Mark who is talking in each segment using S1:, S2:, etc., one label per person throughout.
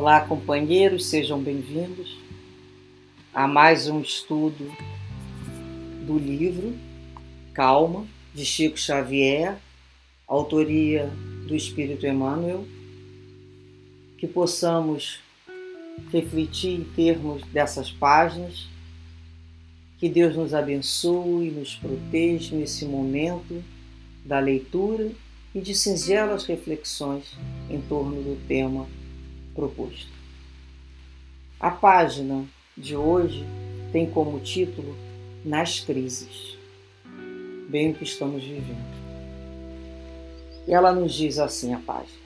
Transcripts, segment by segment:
S1: Olá, companheiros, sejam bem-vindos a mais um estudo do livro Calma, de Chico Xavier, autoria do Espírito Emmanuel, que possamos refletir em termos dessas páginas, que Deus nos abençoe e nos proteja nesse momento da leitura e de singelas reflexões em torno do tema proposto. A página de hoje tem como título Nas Crises, bem o que estamos vivendo. Ela nos diz assim a página: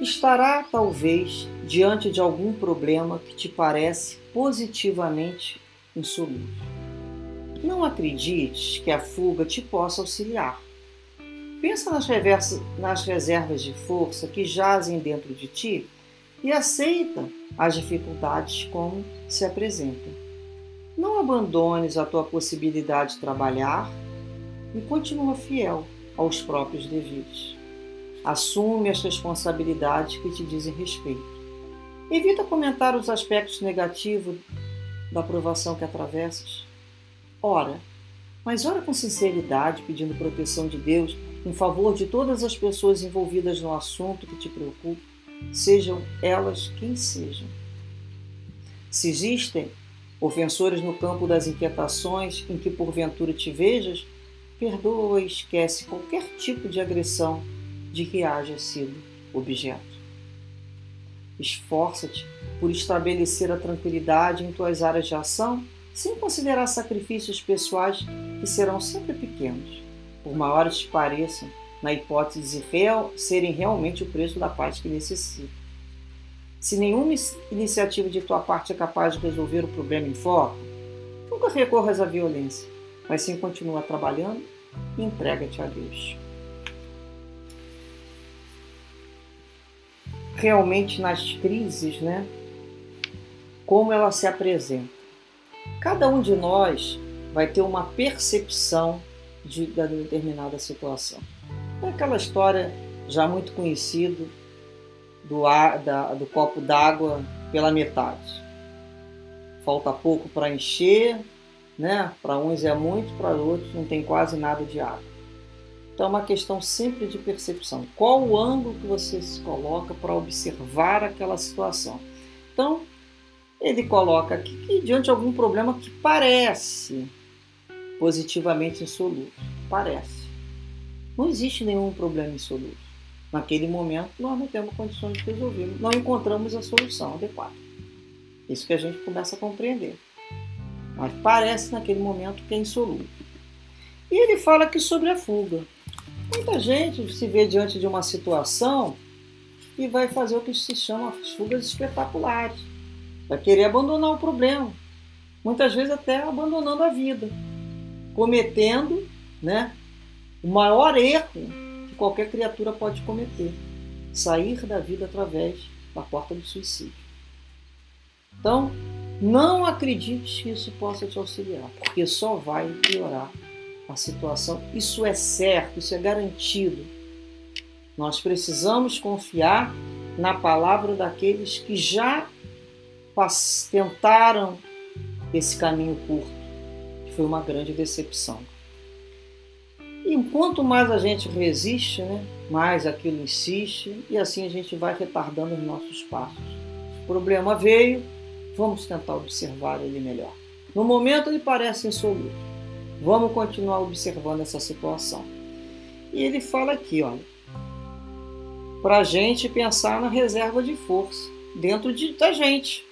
S1: Estará talvez diante de algum problema que te parece positivamente insolúvel. Não acredites que a fuga te possa auxiliar. Pensa nas, nas reservas de força que jazem dentro de ti e aceita as dificuldades como se apresentam. Não abandones a tua possibilidade de trabalhar e continua fiel aos próprios deveres. Assume as responsabilidades que te dizem respeito. Evita comentar os aspectos negativos da provação que atravessas. Ora, mas ora com sinceridade, pedindo proteção de Deus em favor de todas as pessoas envolvidas no assunto que te preocupa sejam elas quem sejam. Se existem ofensores no campo das inquietações em que porventura te vejas, perdoa e esquece qualquer tipo de agressão de que haja sido objeto. Esforça-te por estabelecer a tranquilidade em tuas áreas de ação, sem considerar sacrifícios pessoais que serão sempre pequenos, por maiores que pareçam, na hipótese de real, serem realmente o preço da paz que necessita. Se nenhuma iniciativa de tua parte é capaz de resolver o problema em foco, nunca recorras à violência, mas sim continua trabalhando e entrega-te a Deus. Realmente nas crises, né? Como ela se apresenta. Cada um de nós vai ter uma percepção de, da determinada situação. É aquela história já muito conhecida do, ar, da, do copo d'água pela metade. Falta pouco para encher, né? Para uns é muito, para outros não tem quase nada de água. Então é uma questão sempre de percepção. Qual o ângulo que você se coloca para observar aquela situação? Então, ele coloca aqui que diante de algum problema que parece positivamente insolúvel. Parece. Não existe nenhum problema insolúvel. Naquele momento, nós não temos condições de resolver, não encontramos a solução adequada. Isso que a gente começa a compreender. Mas parece naquele momento que é insolúvel. E ele fala aqui sobre a fuga. Muita gente se vê diante de uma situação e vai fazer o que se chama fugas espetaculares. Vai querer abandonar o problema. Muitas vezes até abandonando a vida. Cometendo né, o maior erro que qualquer criatura pode cometer: sair da vida através da porta do suicídio. Então, não acredite que isso possa te auxiliar, porque só vai piorar a situação. Isso é certo, isso é garantido. Nós precisamos confiar na palavra daqueles que já tentaram esse caminho curto, que foi uma grande decepção. E quanto mais a gente resiste, né, mais aquilo insiste e assim a gente vai retardando os nossos passos. O problema veio, vamos tentar observar ele melhor. No momento ele parece insolúvel. Vamos continuar observando essa situação. E ele fala aqui, olha, para a gente pensar na reserva de força dentro de, da gente,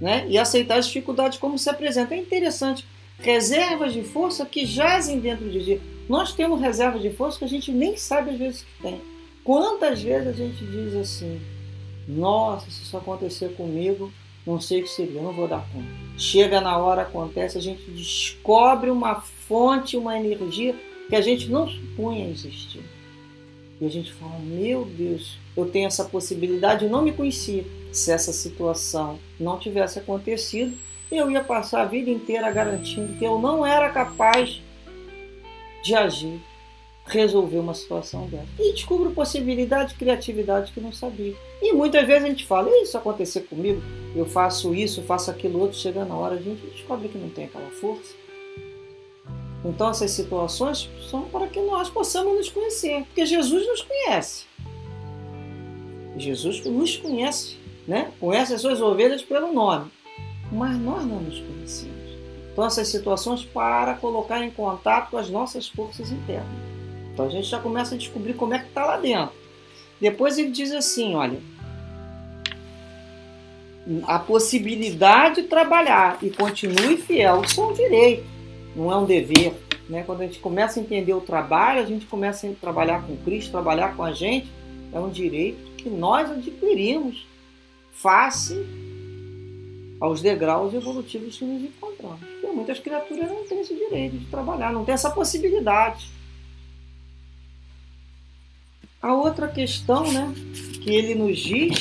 S1: né? E aceitar as dificuldades como se apresentam. É interessante reservas de força que jazem dentro de. Nós temos reservas de força que a gente nem sabe às vezes que tem. Quantas vezes a gente diz assim: Nossa, se isso acontecer comigo, não sei o que seria, não vou dar conta. Chega na hora, acontece, a gente descobre uma fonte, uma energia que a gente não supunha existir. E a gente fala: Meu Deus, eu tenho essa possibilidade, eu não me conhecia. Se essa situação não tivesse acontecido, eu ia passar a vida inteira garantindo que eu não era capaz de agir, resolver uma situação dessa. E descubro possibilidade, criatividade que não sabia. E muitas vezes a gente fala, isso acontecer comigo, eu faço isso, faço aquilo outro, chega na hora a gente descobre que não tem aquela força. Então essas situações são para que nós possamos nos conhecer, porque Jesus nos conhece. Jesus nos conhece, né? Conhece as suas ovelhas pelo nome, mas nós não nos conhecemos. Essas situações para colocar em contato com as nossas forças internas. Então a gente já começa a descobrir como é que está lá dentro. Depois ele diz assim, olha, a possibilidade de trabalhar e continue fiel, isso é um direito, não é um dever. Né? Quando a gente começa a entender o trabalho, a gente começa a trabalhar com Cristo, trabalhar com a gente, é um direito que nós adquirimos face aos degraus evolutivos que nos encontramos. Muitas criaturas não têm esse direito de trabalhar, não têm essa possibilidade. A outra questão né, que ele nos diz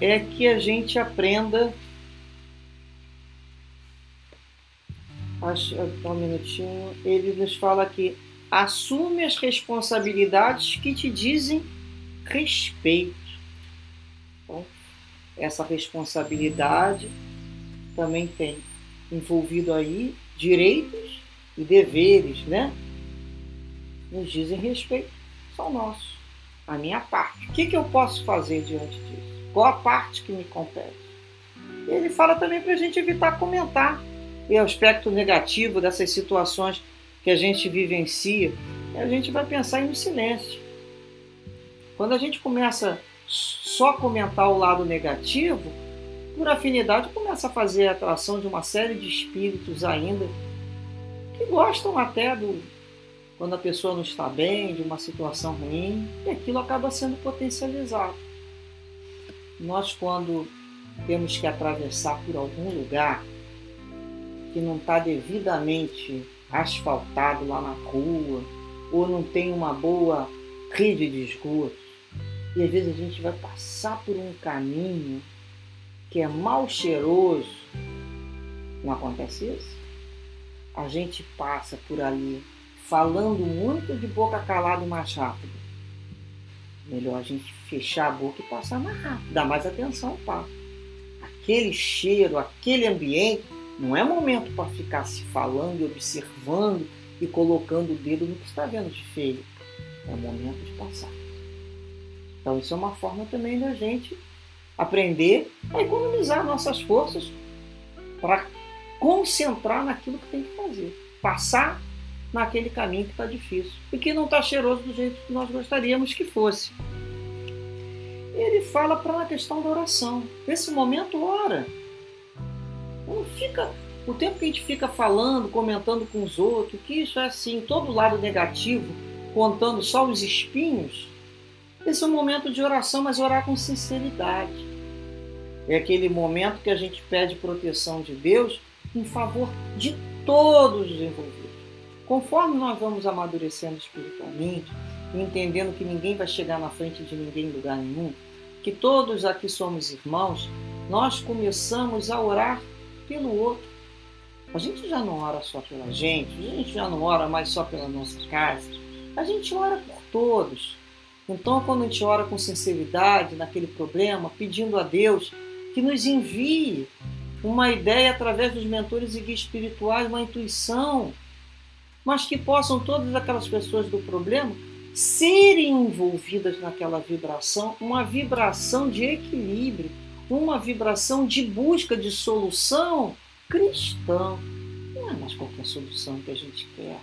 S1: é que a gente aprenda. Acho, um minutinho. Ele nos fala que assume as responsabilidades que te dizem respeito. Então, essa responsabilidade também tem envolvido aí direitos e deveres, né? Nos dizem respeito, são nossos. A minha parte. O que, que eu posso fazer diante disso? Qual a parte que me compete? Ele fala também para a gente evitar comentar o aspecto negativo dessas situações que a gente vivencia. E a gente vai pensar no silêncio. Quando a gente começa só comentar o lado negativo, por afinidade começa a fazer a atração de uma série de espíritos ainda que gostam até do quando a pessoa não está bem, de uma situação ruim, e aquilo acaba sendo potencializado. Nós quando temos que atravessar por algum lugar que não está devidamente asfaltado lá na rua, ou não tem uma boa rede de esgoto, e às vezes a gente vai passar por um caminho que é mal cheiroso, não acontece isso? A gente passa por ali falando muito de boca calada mais rápido Melhor a gente fechar a boca e passar mais rápido, dar mais atenção ao passo. Aquele cheiro, aquele ambiente, não é momento para ficar se falando e observando e colocando o dedo no que está vendo de feio. É momento de passar. Então isso é uma forma também da gente aprender a economizar nossas forças para concentrar naquilo que tem que fazer. Passar naquele caminho que está difícil e que não está cheiroso do jeito que nós gostaríamos que fosse. Ele fala para a questão da oração. Nesse momento, ora. Não fica o tempo que a gente fica falando, comentando com os outros, que isso é assim, todo lado negativo, contando só os espinhos. Esse é um momento de oração, mas orar com sinceridade. É aquele momento que a gente pede proteção de Deus em favor de todos os envolvidos. Conforme nós vamos amadurecendo espiritualmente, entendendo que ninguém vai chegar na frente de ninguém em lugar nenhum, que todos aqui somos irmãos, nós começamos a orar pelo outro. A gente já não ora só pela gente, a gente já não ora mais só pela nossa casa, a gente ora por todos. Então, quando a gente ora com sinceridade naquele problema, pedindo a Deus que nos envie uma ideia através dos mentores e guias espirituais, uma intuição mas que possam todas aquelas pessoas do problema serem envolvidas naquela vibração, uma vibração de equilíbrio, uma vibração de busca de solução cristã. Não é mais qualquer solução que a gente quer.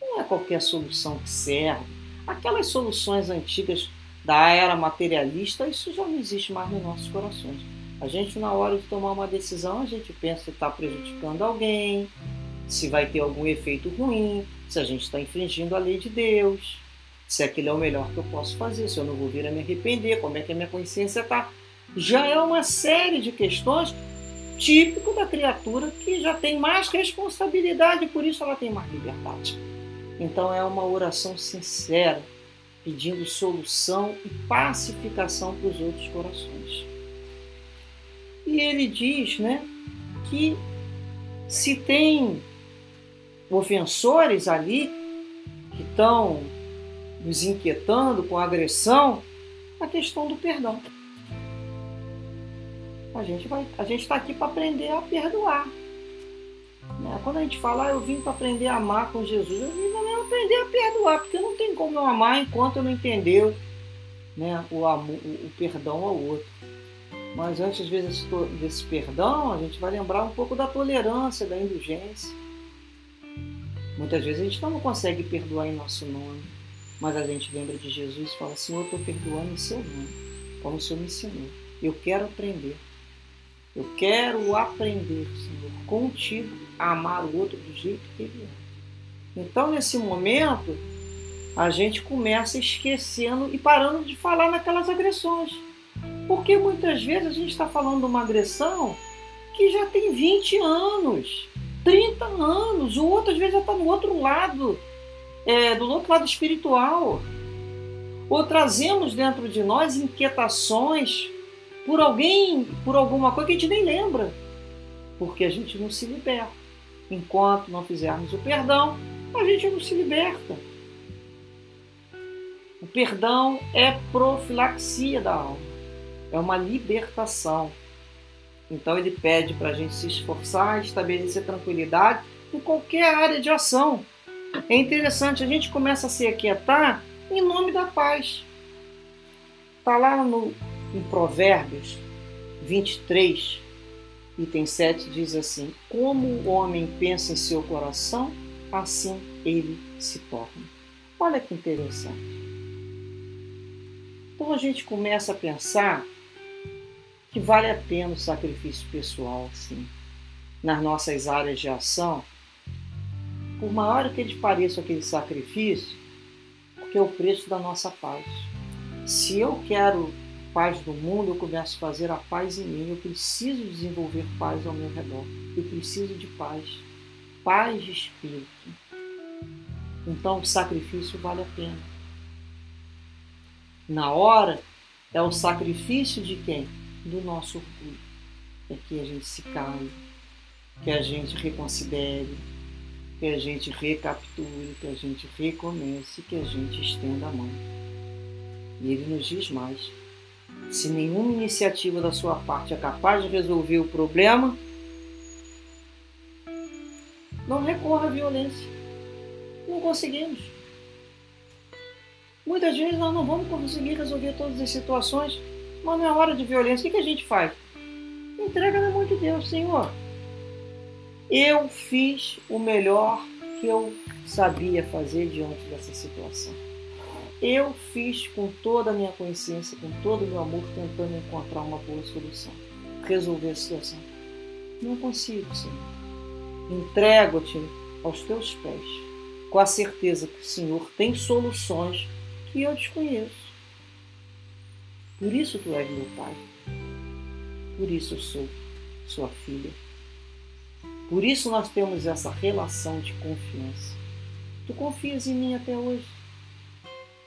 S1: Não é qualquer solução que serve. Aquelas soluções antigas da era materialista, isso já não existe mais nos nossos corações. A gente, na hora de tomar uma decisão, a gente pensa que está prejudicando alguém, se vai ter algum efeito ruim, se a gente está infringindo a lei de Deus, se aquilo é o melhor que eu posso fazer, se eu não vou vir a me arrepender, como é que a minha consciência está. Já é uma série de questões típico da criatura que já tem mais responsabilidade, por isso ela tem mais liberdade. Então é uma oração sincera, pedindo solução e pacificação para os outros corações. E ele diz, né, que se tem ofensores ali que estão nos inquietando com agressão, a questão do perdão. A gente vai, a gente está aqui para aprender a perdoar. Né? Quando a gente fala, ah, eu vim para aprender a amar com Jesus, eu vim também aprender a perdoar, porque não tem como eu amar enquanto eu não entender né, o, amor, o, o perdão ao outro. Mas antes vezes desse perdão, a gente vai lembrar um pouco da tolerância, da indulgência. Muitas vezes a gente não consegue perdoar em nosso nome, mas a gente lembra de Jesus e fala: Senhor, eu estou perdoando em seu nome, como o Senhor me ensinou. Eu quero aprender. Eu quero aprender, Senhor, contigo, a amar o outro do jeito que ele é. Então, nesse momento, a gente começa esquecendo e parando de falar naquelas agressões. Porque muitas vezes a gente está falando de uma agressão que já tem 20 anos, 30 anos, o outro às vezes já está no outro lado, é, do outro lado espiritual. Ou trazemos dentro de nós inquietações por alguém, por alguma coisa que a gente nem lembra, porque a gente não se liberta. Enquanto não fizermos o perdão, a gente não se liberta. O perdão é profilaxia da alma, é uma libertação. Então ele pede para a gente se esforçar, estabelecer tranquilidade em qualquer área de ação. É interessante, a gente começa a se aquietar em nome da paz. Está lá no, em Provérbios 23, item 7, diz assim: Como o homem pensa em seu coração, assim ele se torna. Olha que interessante. Então a gente começa a pensar que vale a pena o sacrifício pessoal, sim, nas nossas áreas de ação, por maior que ele pareça aquele sacrifício, porque é o preço da nossa paz. Se eu quero paz do mundo, eu começo a fazer a paz em mim. Eu preciso desenvolver paz ao meu redor. Eu preciso de paz, paz de espírito. Então o sacrifício vale a pena na hora é o sacrifício de quem? Do nosso orgulho. É que a gente se cale, que a gente reconsidere, que a gente recapture, que a gente recomece, que a gente estenda a mão. E ele nos diz mais: se nenhuma iniciativa da sua parte é capaz de resolver o problema, não recorra à violência. Não conseguimos. Muitas vezes nós não vamos conseguir resolver todas as situações, mas não é hora de violência. O que, a gente faz? Entrega na mão de Deus, Senhor. Eu fiz o melhor que eu sabia fazer diante dessa situação. Eu fiz com toda a minha consciência, com todo o meu amor, tentando encontrar uma boa solução, resolver a situação. Não consigo, Senhor. Entrego-te aos teus pés, com a certeza que o Senhor tem soluções que eu desconheço. Por isso tu és meu pai. Por isso eu sou sua filha. Por isso nós temos essa relação de confiança. Tu confias em mim até hoje.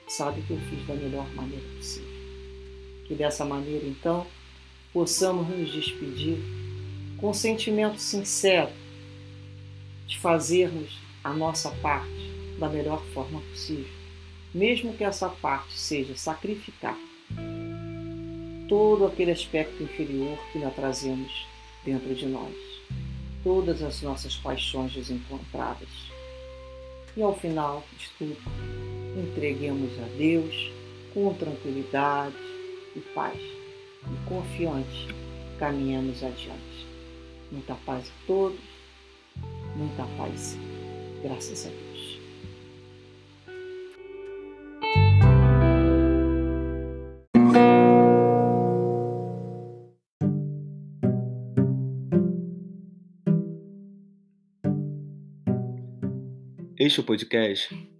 S1: Sabe que eu fiz da melhor maneira possível. Que dessa maneira, então, possamos nos despedir com um sentimento sincero de fazermos a nossa parte da melhor forma possível mesmo que essa parte seja sacrificar todo aquele aspecto inferior que nós trazemos dentro de nós, todas as nossas paixões desencontradas. E ao final de tudo, entreguemos a Deus com tranquilidade e paz, e confiante caminhamos adiante. Muita paz a todos, muita paz, graças a Deus.
S2: Este é podcast